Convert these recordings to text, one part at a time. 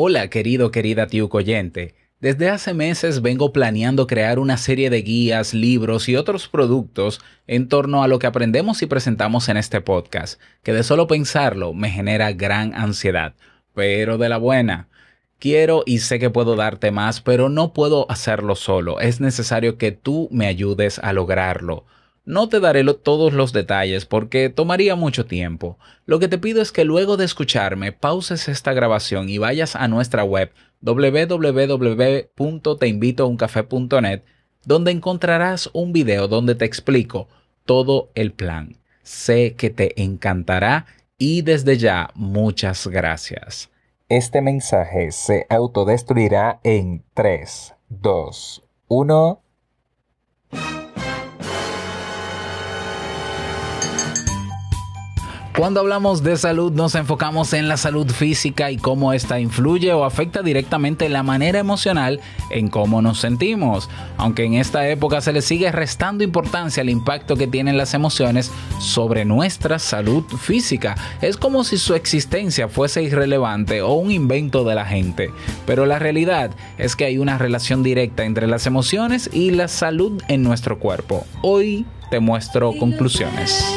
Hola querido, querida oyente. Desde hace meses vengo planeando crear una serie de guías, libros y otros productos en torno a lo que aprendemos y presentamos en este podcast, que de solo pensarlo me genera gran ansiedad, pero de la buena. Quiero y sé que puedo darte más, pero no puedo hacerlo solo. Es necesario que tú me ayudes a lograrlo. No te daré todos los detalles porque tomaría mucho tiempo. Lo que te pido es que luego de escucharme pauses esta grabación y vayas a nuestra web www.teinvitouncafe.net donde encontrarás un video donde te explico todo el plan. Sé que te encantará y desde ya muchas gracias. Este mensaje se autodestruirá en 3, 2, 1. Cuando hablamos de salud nos enfocamos en la salud física y cómo esta influye o afecta directamente la manera emocional en cómo nos sentimos. Aunque en esta época se le sigue restando importancia al impacto que tienen las emociones sobre nuestra salud física. Es como si su existencia fuese irrelevante o un invento de la gente. Pero la realidad es que hay una relación directa entre las emociones y la salud en nuestro cuerpo. Hoy te muestro conclusiones.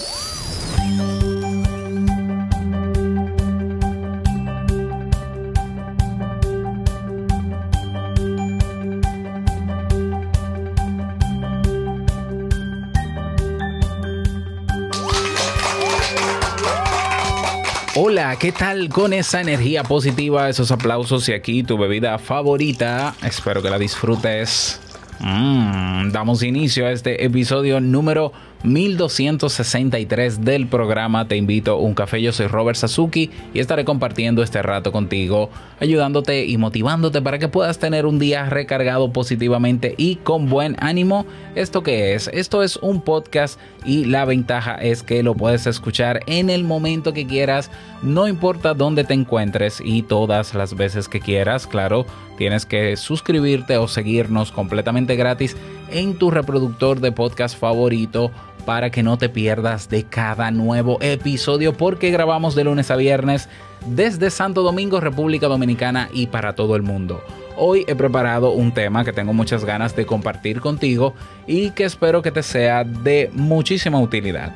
Hola, ¿qué tal con esa energía positiva, esos aplausos y aquí tu bebida favorita? Espero que la disfrutes. Mm, damos inicio a este episodio número 1263 del programa Te invito a un café. Yo soy Robert Sasuki y estaré compartiendo este rato contigo, ayudándote y motivándote para que puedas tener un día recargado positivamente y con buen ánimo. ¿Esto qué es? Esto es un podcast y la ventaja es que lo puedes escuchar en el momento que quieras, no importa dónde te encuentres y todas las veces que quieras. Claro, tienes que suscribirte o seguirnos completamente gratis en tu reproductor de podcast favorito para que no te pierdas de cada nuevo episodio porque grabamos de lunes a viernes desde Santo Domingo, República Dominicana y para todo el mundo. Hoy he preparado un tema que tengo muchas ganas de compartir contigo y que espero que te sea de muchísima utilidad.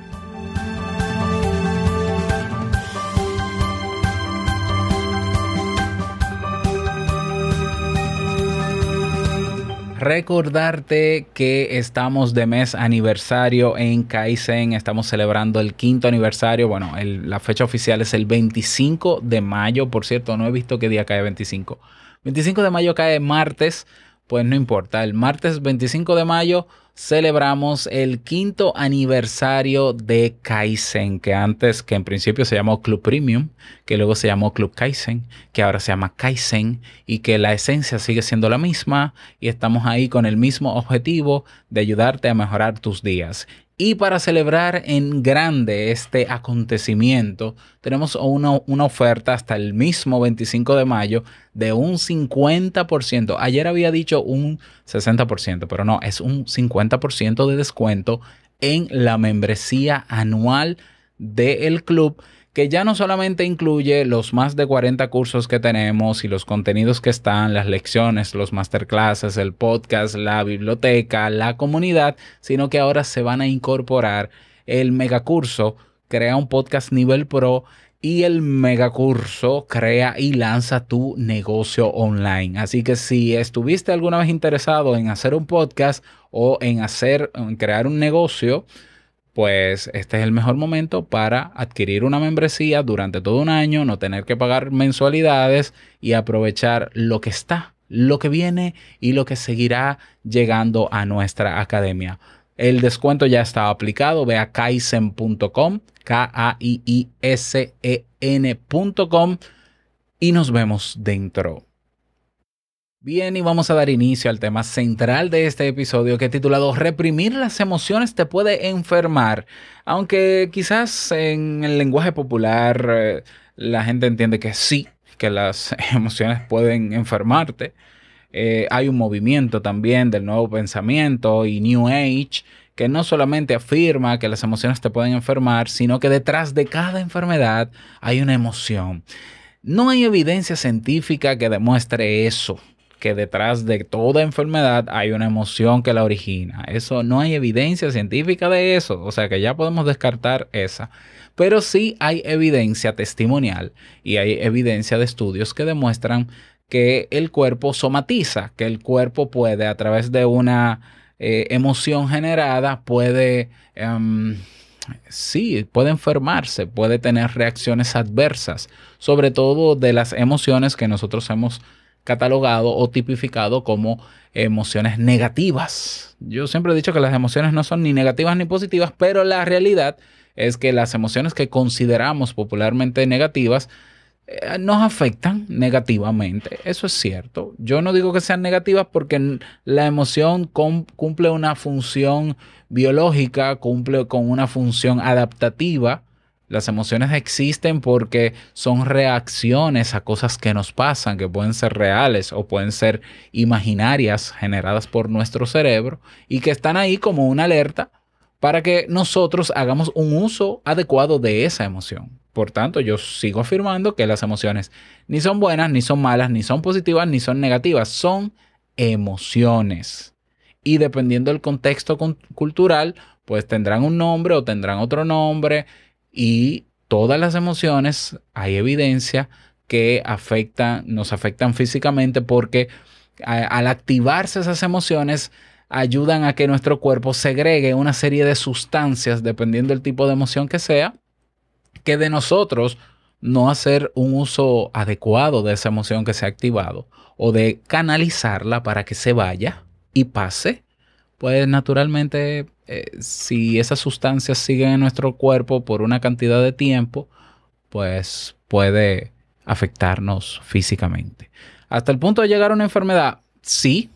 Recordarte que estamos de mes aniversario en Kaizen, estamos celebrando el quinto aniversario, bueno, la fecha oficial es el 25 de mayo, por cierto, no he visto qué día cae 25. 25 de mayo cae martes, pues no importa, el martes 25 de mayo celebramos el quinto aniversario de Kaizen, que antes, que en principio se llamó Club Premium, que luego se llamó Club Kaizen, que ahora se llama Kaizen y que la esencia sigue siendo la misma y estamos ahí con el mismo objetivo de ayudarte a mejorar tus días. Y para celebrar en grande este acontecimiento, tenemos una, una, oferta hasta el mismo 25 de mayo de un 50%. Ayer había dicho un 60%, pero no, es un 50% de descuento en la membresía anual del club que ya no solamente incluye los más de 40 cursos que tenemos y los contenidos que están, las lecciones, los masterclasses, el podcast, la biblioteca, la comunidad, sino que ahora se van a incorporar el megacurso, crea un podcast nivel pro y el megacurso crea y lanza tu negocio online. Así que si estuviste alguna vez interesado en hacer un podcast o en hacer, en crear un negocio, pues este es el mejor momento para adquirir una membresía durante todo un año, no tener que pagar mensualidades y aprovechar lo que está lo que viene y lo que seguirá llegando a nuestra academia. El descuento ya está aplicado. Ve a kaizen.com, K-A-I-I-S-E-N.com y nos vemos dentro. Bien, y vamos a dar inicio al tema central de este episodio que he titulado Reprimir las emociones te puede enfermar. Aunque quizás en el lenguaje popular eh, la gente entiende que sí, que las emociones pueden enfermarte. Eh, hay un movimiento también del nuevo pensamiento y New Age que no solamente afirma que las emociones te pueden enfermar, sino que detrás de cada enfermedad hay una emoción. No hay evidencia científica que demuestre eso que detrás de toda enfermedad hay una emoción que la origina. Eso no hay evidencia científica de eso, o sea que ya podemos descartar esa. Pero sí hay evidencia testimonial y hay evidencia de estudios que demuestran que el cuerpo somatiza, que el cuerpo puede a través de una eh, emoción generada, puede... Em, sí, puede enfermarse, puede tener reacciones adversas, sobre todo de las emociones que nosotros hemos catalogado o tipificado como emociones negativas. Yo siempre he dicho que las emociones no son ni negativas ni positivas, pero la realidad es que las emociones que consideramos popularmente negativas eh, nos afectan negativamente. Eso es cierto. Yo no digo que sean negativas porque la emoción cumple una función biológica, cumple con una función adaptativa las emociones existen porque son reacciones a cosas que nos pasan, que pueden ser reales o pueden ser imaginarias generadas por nuestro cerebro y que están ahí como una alerta para que nosotros hagamos un uso adecuado de esa emoción. Por tanto, yo sigo afirmando que las emociones ni son buenas, ni son malas, ni son positivas, ni son negativas, son emociones. Y dependiendo del contexto cultural, pues tendrán un nombre o tendrán otro nombre y todas las emociones hay evidencia que afectan, nos afectan físicamente porque al activarse esas emociones ayudan a que nuestro cuerpo segregue una serie de sustancias, dependiendo del tipo de emoción que sea, que de nosotros no hacer un uso adecuado de esa emoción que se ha activado o de canalizarla para que se vaya y pase, pues naturalmente eh, si esas sustancias siguen en nuestro cuerpo por una cantidad de tiempo, pues puede afectarnos físicamente. Hasta el punto de llegar a una enfermedad, sí,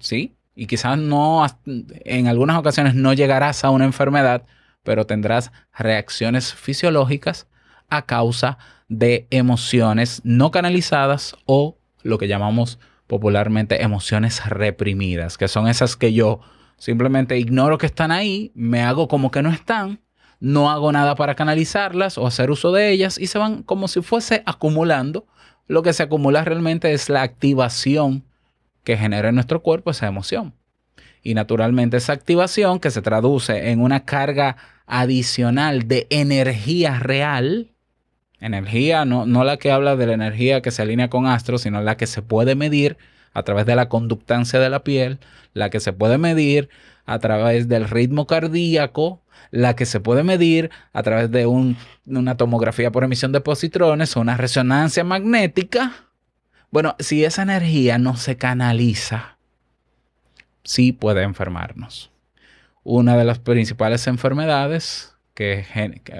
sí, y quizás no, en algunas ocasiones no llegarás a una enfermedad, pero tendrás reacciones fisiológicas a causa de emociones no canalizadas o lo que llamamos popularmente emociones reprimidas, que son esas que yo Simplemente ignoro que están ahí, me hago como que no están, no hago nada para canalizarlas o hacer uso de ellas y se van como si fuese acumulando. Lo que se acumula realmente es la activación que genera en nuestro cuerpo esa emoción. Y naturalmente esa activación que se traduce en una carga adicional de energía real, energía no, no la que habla de la energía que se alinea con astros, sino la que se puede medir a través de la conductancia de la piel, la que se puede medir a través del ritmo cardíaco, la que se puede medir a través de una tomografía por emisión de positrones o una resonancia magnética. Bueno, si esa energía no se canaliza, sí puede enfermarnos. Una de las principales enfermedades que,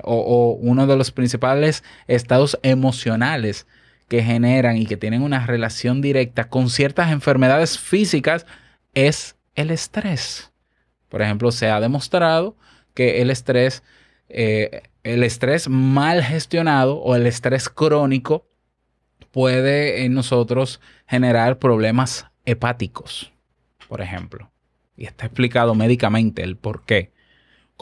o uno de los principales estados emocionales que generan y que tienen una relación directa con ciertas enfermedades físicas es el estrés. Por ejemplo, se ha demostrado que el estrés, eh, el estrés mal gestionado o el estrés crónico puede en nosotros generar problemas hepáticos, por ejemplo. Y está explicado médicamente el por qué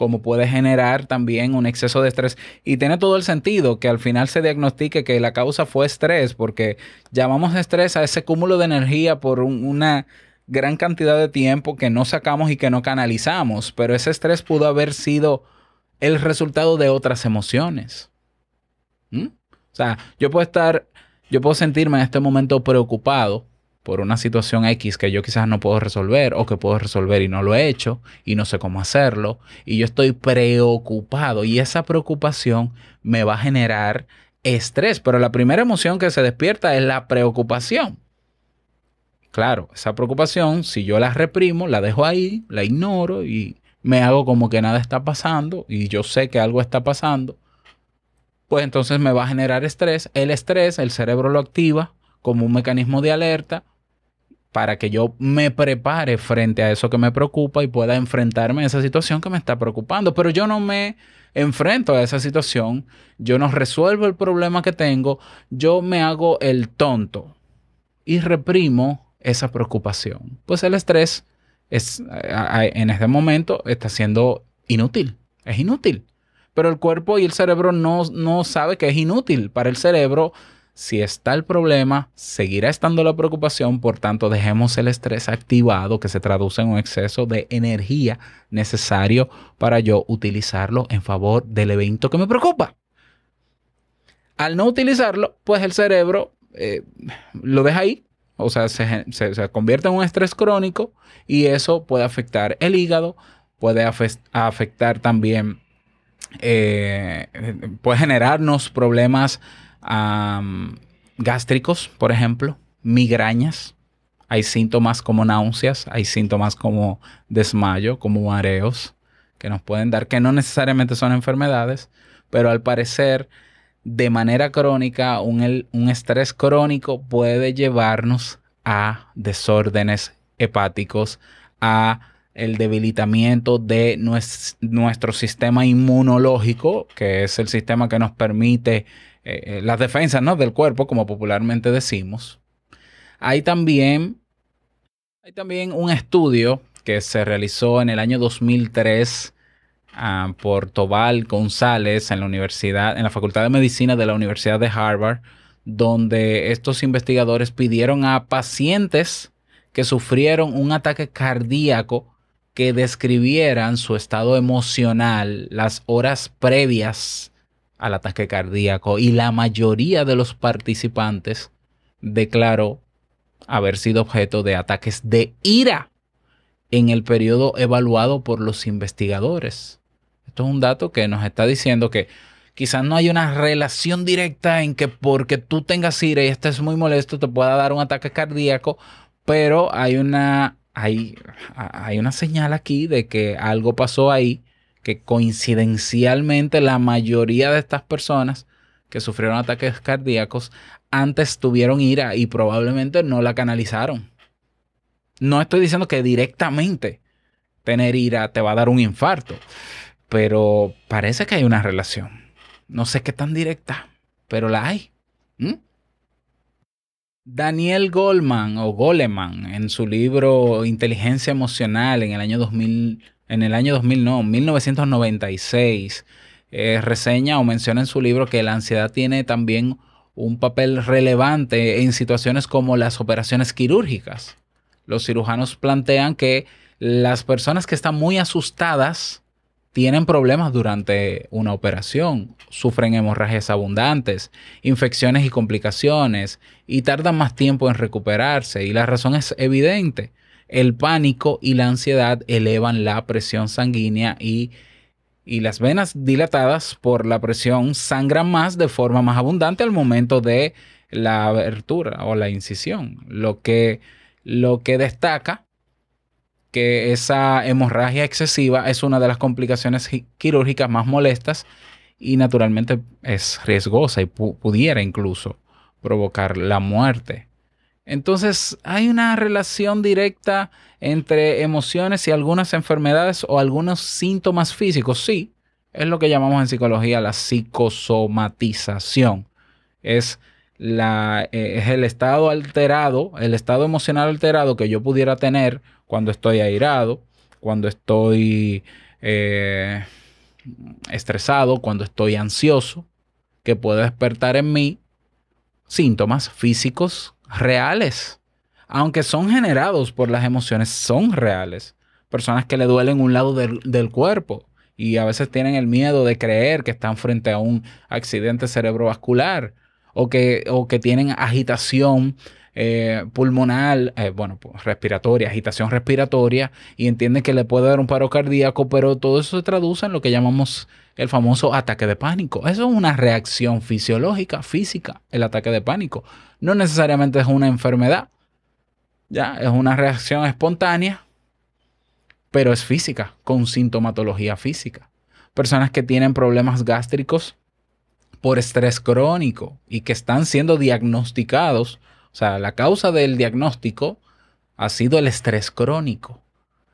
como puede generar también un exceso de estrés. Y tiene todo el sentido que al final se diagnostique que la causa fue estrés, porque llamamos estrés a ese cúmulo de energía por una gran cantidad de tiempo que no sacamos y que no canalizamos, pero ese estrés pudo haber sido el resultado de otras emociones. ¿Mm? O sea, yo puedo estar, yo puedo sentirme en este momento preocupado por una situación X que yo quizás no puedo resolver o que puedo resolver y no lo he hecho y no sé cómo hacerlo y yo estoy preocupado y esa preocupación me va a generar estrés, pero la primera emoción que se despierta es la preocupación. Claro, esa preocupación, si yo la reprimo, la dejo ahí, la ignoro y me hago como que nada está pasando y yo sé que algo está pasando, pues entonces me va a generar estrés. El estrés, el cerebro lo activa como un mecanismo de alerta para que yo me prepare frente a eso que me preocupa y pueda enfrentarme a esa situación que me está preocupando. Pero yo no me enfrento a esa situación, yo no resuelvo el problema que tengo, yo me hago el tonto y reprimo esa preocupación. Pues el estrés es, en este momento está siendo inútil, es inútil. Pero el cuerpo y el cerebro no, no sabe que es inútil. Para el cerebro si está el problema, seguirá estando la preocupación, por tanto dejemos el estrés activado que se traduce en un exceso de energía necesario para yo utilizarlo en favor del evento que me preocupa. Al no utilizarlo, pues el cerebro eh, lo deja ahí, o sea, se, convierte en un estrés crónico y eso puede afectar el hígado, puede afectar también, eh, puede generarnos problemas gástricos, por ejemplo, migrañas. Hay síntomas como náuseas, hay síntomas como desmayo, como mareos, que nos pueden dar, que no necesariamente son enfermedades, pero al parecer, de manera crónica, un, estrés crónico puede llevarnos a desórdenes hepáticos, a el debilitamiento de nuestro sistema inmunológico, que es el sistema que nos permite eh, eh, las defensas ¿no? del cuerpo, como popularmente decimos. Hay también, hay también un estudio que se realizó en el año 2003 ah, por Tobal González en la universidad, en la Facultad de Medicina de la Universidad de Harvard, donde estos investigadores pidieron a pacientes que sufrieron un ataque cardíaco que describieran su estado emocional las horas previas al ataque cardíaco y la mayoría de los participantes declaró haber sido objeto de ataques de ira en el periodo evaluado por los investigadores. Esto es un dato que nos está diciendo que quizás no hay una relación directa en que porque tú tengas ira y estés muy molesto te pueda dar un ataque cardíaco, pero hay una, hay, hay una señal aquí de que algo pasó ahí que coincidencialmente la mayoría de estas personas que sufrieron ataques cardíacos antes tuvieron ira y probablemente no la canalizaron. No estoy diciendo que directamente tener ira te va a dar un infarto, pero parece que hay una relación. No sé qué tan directa, pero la hay. ¿Mm? Daniel Goldman o Goleman en su libro Inteligencia Emocional en el año 2000 en el año 2000, no, 1996, eh, reseña o menciona en su libro que la ansiedad tiene también un papel relevante en situaciones como las operaciones quirúrgicas. Los cirujanos plantean que las personas que están muy asustadas tienen problemas durante una operación, sufren hemorragias abundantes, infecciones y complicaciones y tardan más tiempo en recuperarse y la razón es evidente el pánico y la ansiedad elevan la presión sanguínea y, las venas dilatadas por la presión sangran más de forma más abundante al momento de la abertura o la incisión, lo que, lo que destaca que esa hemorragia excesiva es una de las complicaciones quirúrgicas más molestas y naturalmente es riesgosa y pudiera incluso provocar la muerte. Entonces, hay una relación directa entre emociones y algunas enfermedades o algunos síntomas físicos. Sí, es lo que llamamos en psicología la psicosomatización. Es, la, eh, es el estado alterado, el estado emocional alterado que yo pudiera tener cuando estoy airado, cuando estoy eh, estresado, cuando estoy ansioso, que puede despertar en mí síntomas físicos reales. Aunque son generados por las emociones, son reales. Personas que le duelen un lado del, cuerpo y a veces tienen el miedo de creer que están frente a un accidente cerebrovascular o que, o que tienen agitación eh, pulmonar, eh, bueno, pues, respiratoria, agitación respiratoria y entienden que le puede dar un paro cardíaco, pero todo eso se traduce en lo que llamamos el famoso ataque de pánico. Eso es una reacción fisiológica, física, el ataque de pánico. No necesariamente es una enfermedad, Ya, es una reacción espontánea, pero es física, con sintomatología física. Personas que tienen problemas gástricos por estrés crónico y que están siendo diagnosticados, o sea, la causa del diagnóstico ha sido el estrés crónico.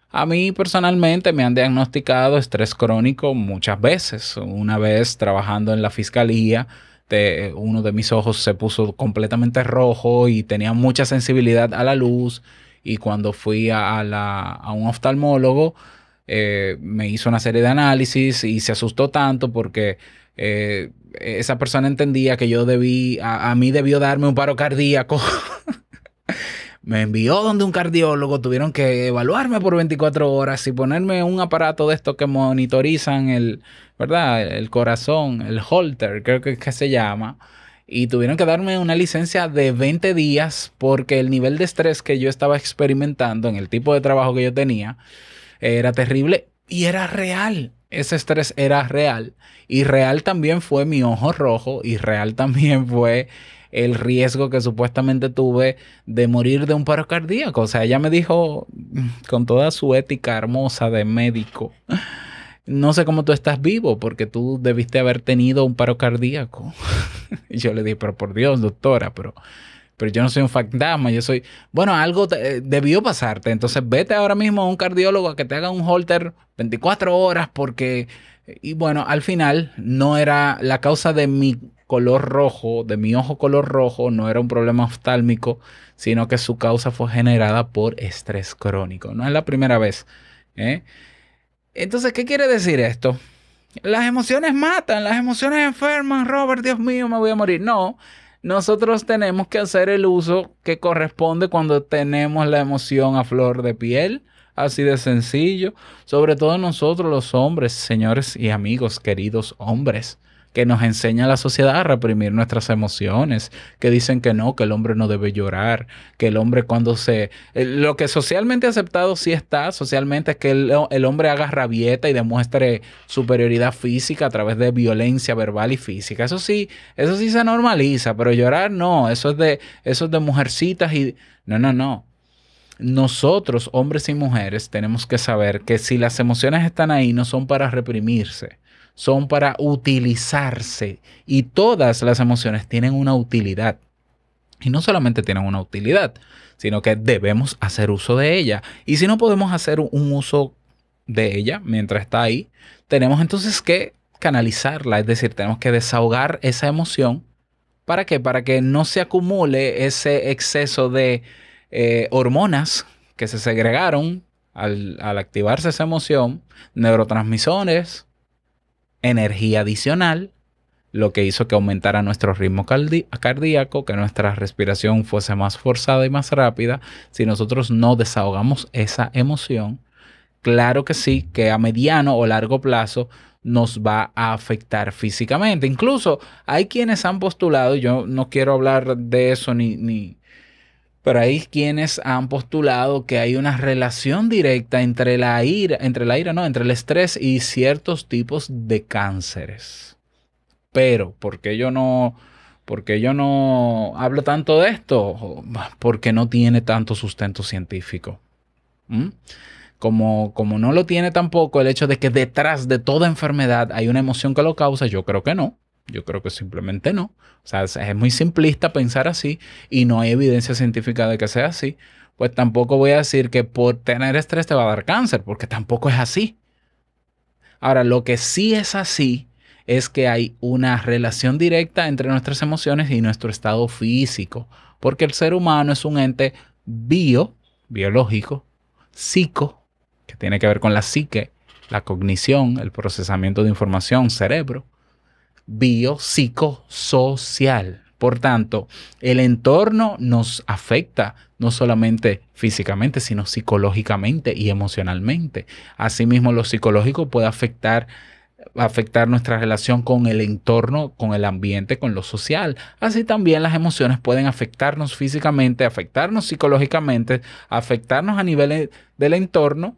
A mí personalmente me han diagnosticado estrés crónico muchas veces. Una vez trabajando en la fiscalía, uno de mis ojos se puso completamente rojo y tenía mucha sensibilidad a la luz. Y cuando fui a, un oftalmólogo, eh, me hizo una serie de análisis y se asustó tanto porque eh, esa persona entendía que yo debí, a mí debió darme un paro cardíaco. me envió donde un cardiólogo, tuvieron que evaluarme por 24 horas y ponerme un aparato de estos que monitorizan el, ¿verdad? El corazón, el holter, creo que, que se llama. Y tuvieron que darme una licencia de 20 días porque el nivel de estrés que yo estaba experimentando en el tipo de trabajo que yo tenía era terrible y era real. Ese estrés era real. Y real también fue mi ojo rojo y real también fue el riesgo que supuestamente tuve de morir de un paro cardíaco. O sea, ella me dijo con toda su ética hermosa de médico, no sé cómo tú estás vivo porque tú debiste haber tenido un paro cardíaco. y yo le dije, pero por Dios, doctora, pero pero yo no soy un fantasma, yo soy, bueno, algo debió pasarte, entonces vete ahora mismo a un cardiólogo a que te haga un holter 24 horas porque, y bueno, al final no era la causa de mi color rojo, de mi ojo color rojo, no era un problema oftálmico, sino que su causa fue generada por estrés crónico. No es la primera vez. ¿eh? Entonces, ¿qué quiere decir esto? Las emociones matan, las emociones enferman, Robert, Dios mío, me voy a morir. No, nosotros tenemos que hacer el uso que corresponde cuando tenemos la emoción a flor de piel. Así de sencillo. Sobre todo nosotros los hombres, señores y amigos, queridos hombres que nos enseña la sociedad a reprimir nuestras emociones, que dicen que no, que el hombre no debe llorar, que el hombre cuando se... Eh, lo que socialmente aceptado sí está, socialmente es que el, hombre haga rabieta y demuestre superioridad física a través de violencia verbal y física. Eso sí, eso sí se normaliza, pero llorar no, eso es de, eso es de mujercitas y... No, no, no. Nosotros, hombres y mujeres, tenemos que saber que si las emociones están ahí, no son para reprimirse son para utilizarse y todas las emociones tienen una utilidad. Y no solamente tienen una utilidad, sino que debemos hacer uso de ella. Y si no podemos hacer un uso de ella mientras está ahí, tenemos entonces que canalizarla, es decir, tenemos que desahogar esa emoción. ¿Para qué? Para que no se acumule ese exceso de eh, hormonas que se segregaron al, al activarse esa emoción, neurotransmisores, energía adicional, lo que hizo que aumentara nuestro ritmo cardíaco, que nuestra respiración fuese más forzada y más rápida. Si nosotros no desahogamos esa emoción, claro que sí, que a mediano o largo plazo nos va a afectar físicamente. Incluso hay quienes han postulado, yo no quiero hablar de eso ni, ni, pero hay quienes han postulado que hay una relación directa entre la ira, entre la ira, no, entre el estrés y ciertos tipos de cánceres. Pero, ¿por qué yo no, porque yo no hablo tanto de esto? Porque no tiene tanto sustento científico. ¿Mm? Como, como no lo tiene tampoco el hecho de que detrás de toda enfermedad hay una emoción que lo causa, yo creo que no. Yo creo que simplemente no. O sea, es, muy simplista pensar así y no hay evidencia científica de que sea así. Pues tampoco voy a decir que por tener estrés te va a dar cáncer, porque tampoco es así. Ahora, lo que sí es así es que hay una relación directa entre nuestras emociones y nuestro estado físico, porque el ser humano es un ente bio, biológico, psico, que tiene que ver con la psique, la cognición, el procesamiento de información, cerebro, biopsicosocial. Por tanto, el entorno nos afecta no solamente físicamente, sino psicológicamente y emocionalmente. Asimismo, lo psicológico puede afectar afectar nuestra relación con el entorno, con el ambiente, con lo social. Así también las emociones pueden afectarnos físicamente, afectarnos psicológicamente, afectarnos a nivel del entorno.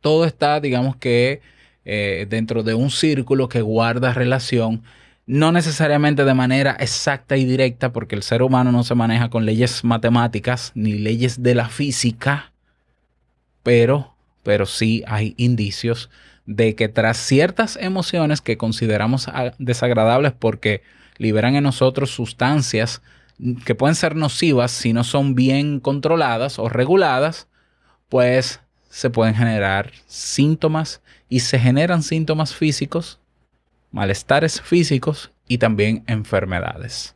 Todo está, digamos que, eh, dentro de un círculo que guarda relación no necesariamente de manera exacta y directa, porque el ser humano no se maneja con leyes matemáticas ni leyes de la física, pero, pero sí hay indicios de que tras ciertas emociones que consideramos desagradables porque liberan en nosotros sustancias que pueden ser nocivas si no son bien controladas o reguladas, pues se pueden generar síntomas y se generan síntomas físicos malestares físicos y también enfermedades.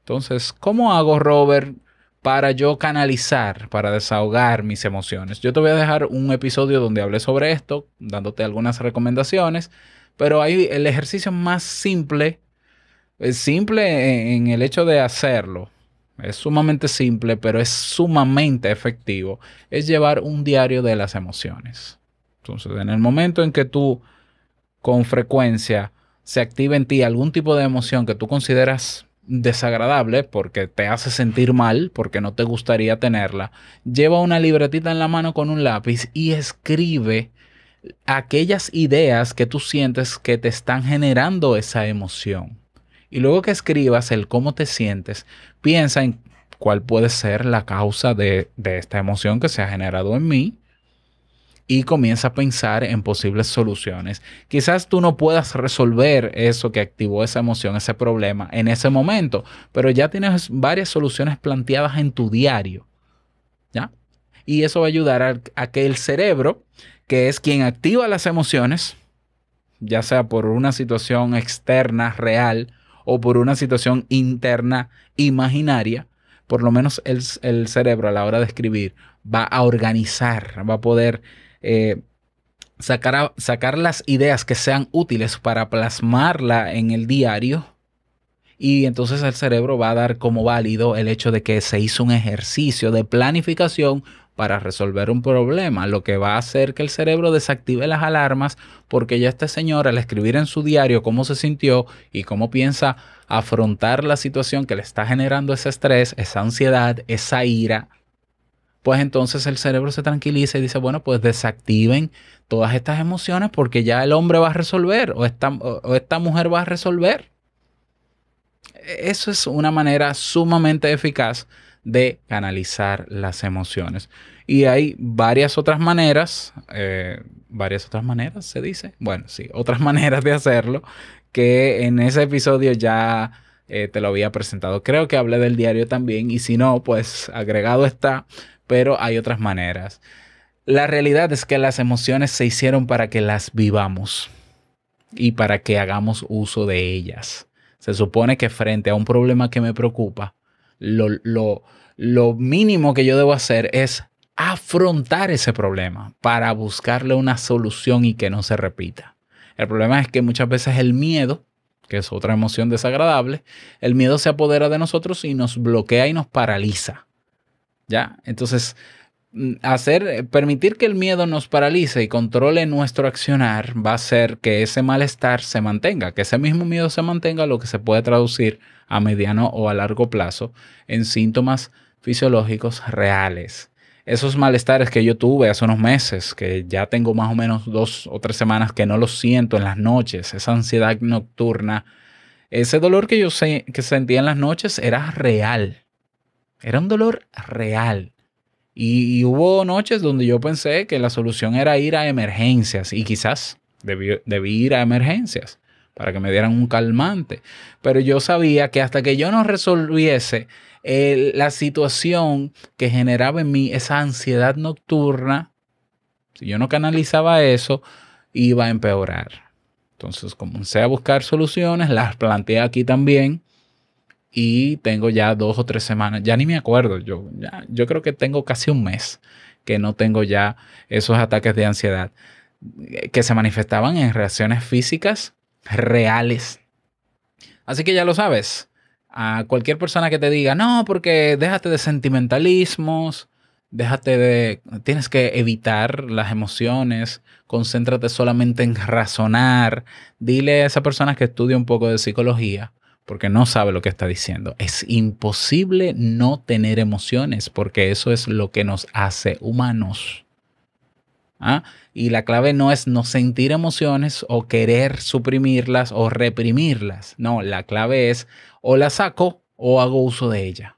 Entonces, ¿cómo hago, Robert, para yo canalizar, para desahogar mis emociones? Yo te voy a dejar un episodio donde hablé sobre esto, dándote algunas recomendaciones, pero ahí el ejercicio más simple, es simple en el hecho de hacerlo, es sumamente simple, pero es sumamente efectivo, es llevar un diario de las emociones. Entonces, en el momento en que tú con frecuencia se activa en ti algún tipo de emoción que tú consideras desagradable porque te hace sentir mal, porque no te gustaría tenerla, lleva una libretita en la mano con un lápiz y escribe aquellas ideas que tú sientes que te están generando esa emoción. Y luego que escribas el cómo te sientes, piensa en cuál puede ser la causa de, de esta emoción que se ha generado en mí y comienza a pensar en posibles soluciones. Quizás tú no puedas resolver eso que activó esa emoción, ese problema en ese momento, pero ya tienes varias soluciones planteadas en tu diario. ¿Ya? Y eso va a ayudar a, a que el cerebro, que es quien activa las emociones, ya sea por una situación externa real o por una situación interna imaginaria, por lo menos el, el, cerebro a la hora de escribir va a organizar, va a poder eh, sacar, sacar las ideas que sean útiles para plasmarla en el diario. Y entonces el cerebro va a dar como válido el hecho de que se hizo un ejercicio de planificación para resolver un problema, lo que va a hacer que el cerebro desactive las alarmas porque ya este señor al escribir en su diario cómo se sintió y cómo piensa afrontar la situación que le está generando ese estrés, esa ansiedad, esa ira, pues entonces el cerebro se tranquiliza y dice, bueno, pues desactiven todas estas emociones porque ya el hombre va a resolver o esta, o esta mujer va a resolver. Eso es una manera sumamente eficaz de canalizar las emociones. Y hay varias otras maneras, eh, varias otras maneras, se dice. Bueno, sí, otras maneras de hacerlo que en ese episodio ya eh, te lo había presentado. Creo que hablé del diario también y si no, pues agregado está pero hay otras maneras. La realidad es que las emociones se hicieron para que las vivamos y para que hagamos uso de ellas. Se supone que frente a un problema que me preocupa, lo, lo, mínimo que yo debo hacer es afrontar ese problema para buscarle una solución y que no se repita. El problema es que muchas veces el miedo, que es otra emoción desagradable, el miedo se apodera de nosotros y nos bloquea y nos paraliza. ¿Ya? Entonces, hacer, eh, permitir que el miedo nos paralice y controle nuestro accionar va a hacer que ese malestar se mantenga, que ese mismo miedo se mantenga, lo que se puede traducir a mediano o a largo plazo en síntomas fisiológicos reales. Esos malestares que yo tuve hace unos meses, que ya tengo más o menos dos o tres semanas que no los siento en las noches, esa ansiedad nocturna, ese dolor que yo que sentía en las noches era real era un dolor real. Y, hubo noches donde yo pensé que la solución era ir a emergencias y quizás debí, ir a emergencias para que me dieran un calmante. Pero yo sabía que hasta que yo no resolviese la situación que generaba en mí esa ansiedad nocturna, si yo no canalizaba eso, iba a empeorar. Entonces comencé a buscar soluciones, las planteé aquí también y tengo ya dos o tres semanas, ya ni me acuerdo, yo, ya, yo creo que tengo casi un mes que no tengo ya esos ataques de ansiedad que se manifestaban en reacciones físicas reales. Así que ya lo sabes, a cualquier persona que te diga, no, porque déjate de sentimentalismos, déjate de, tienes que evitar las emociones, concéntrate solamente en razonar, dile a esa persona que estudie un poco de psicología porque no sabe lo que está diciendo. Es imposible no tener emociones porque eso es lo que nos hace humanos. ¿ah? Y la clave no es no sentir emociones o querer suprimirlas o reprimirlas. No, la clave es o la saco o hago uso de ella.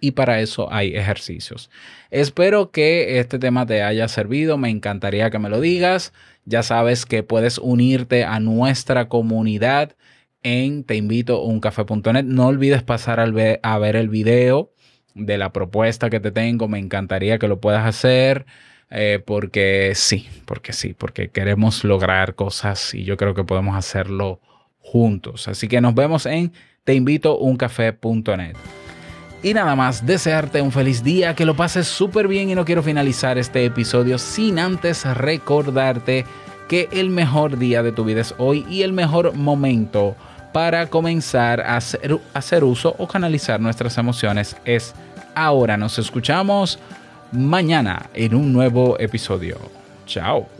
Y para eso hay ejercicios. Espero que este tema te haya servido. Me encantaría que me lo digas. Ya sabes que puedes unirte a nuestra comunidad en teinvitouncafé.net. No olvides pasar a ver el video de la propuesta que te tengo. Me encantaría que lo puedas hacer. Eh, porque sí, porque sí, porque queremos lograr cosas y yo creo que podemos hacerlo juntos. Así que nos vemos en teinvitouncafé.net. Y nada más, desearte un feliz día, que lo pases súper bien y no quiero finalizar este episodio sin antes recordarte que el mejor día de tu vida es hoy y el mejor momento para comenzar a hacer, hacer uso o canalizar nuestras emociones es ahora. Nos escuchamos mañana en un nuevo episodio. Chao.